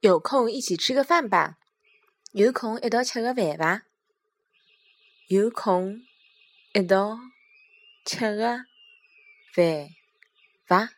有空一起吃个饭吧。有空一道吃个饭吧。有空一道吃个饭吧。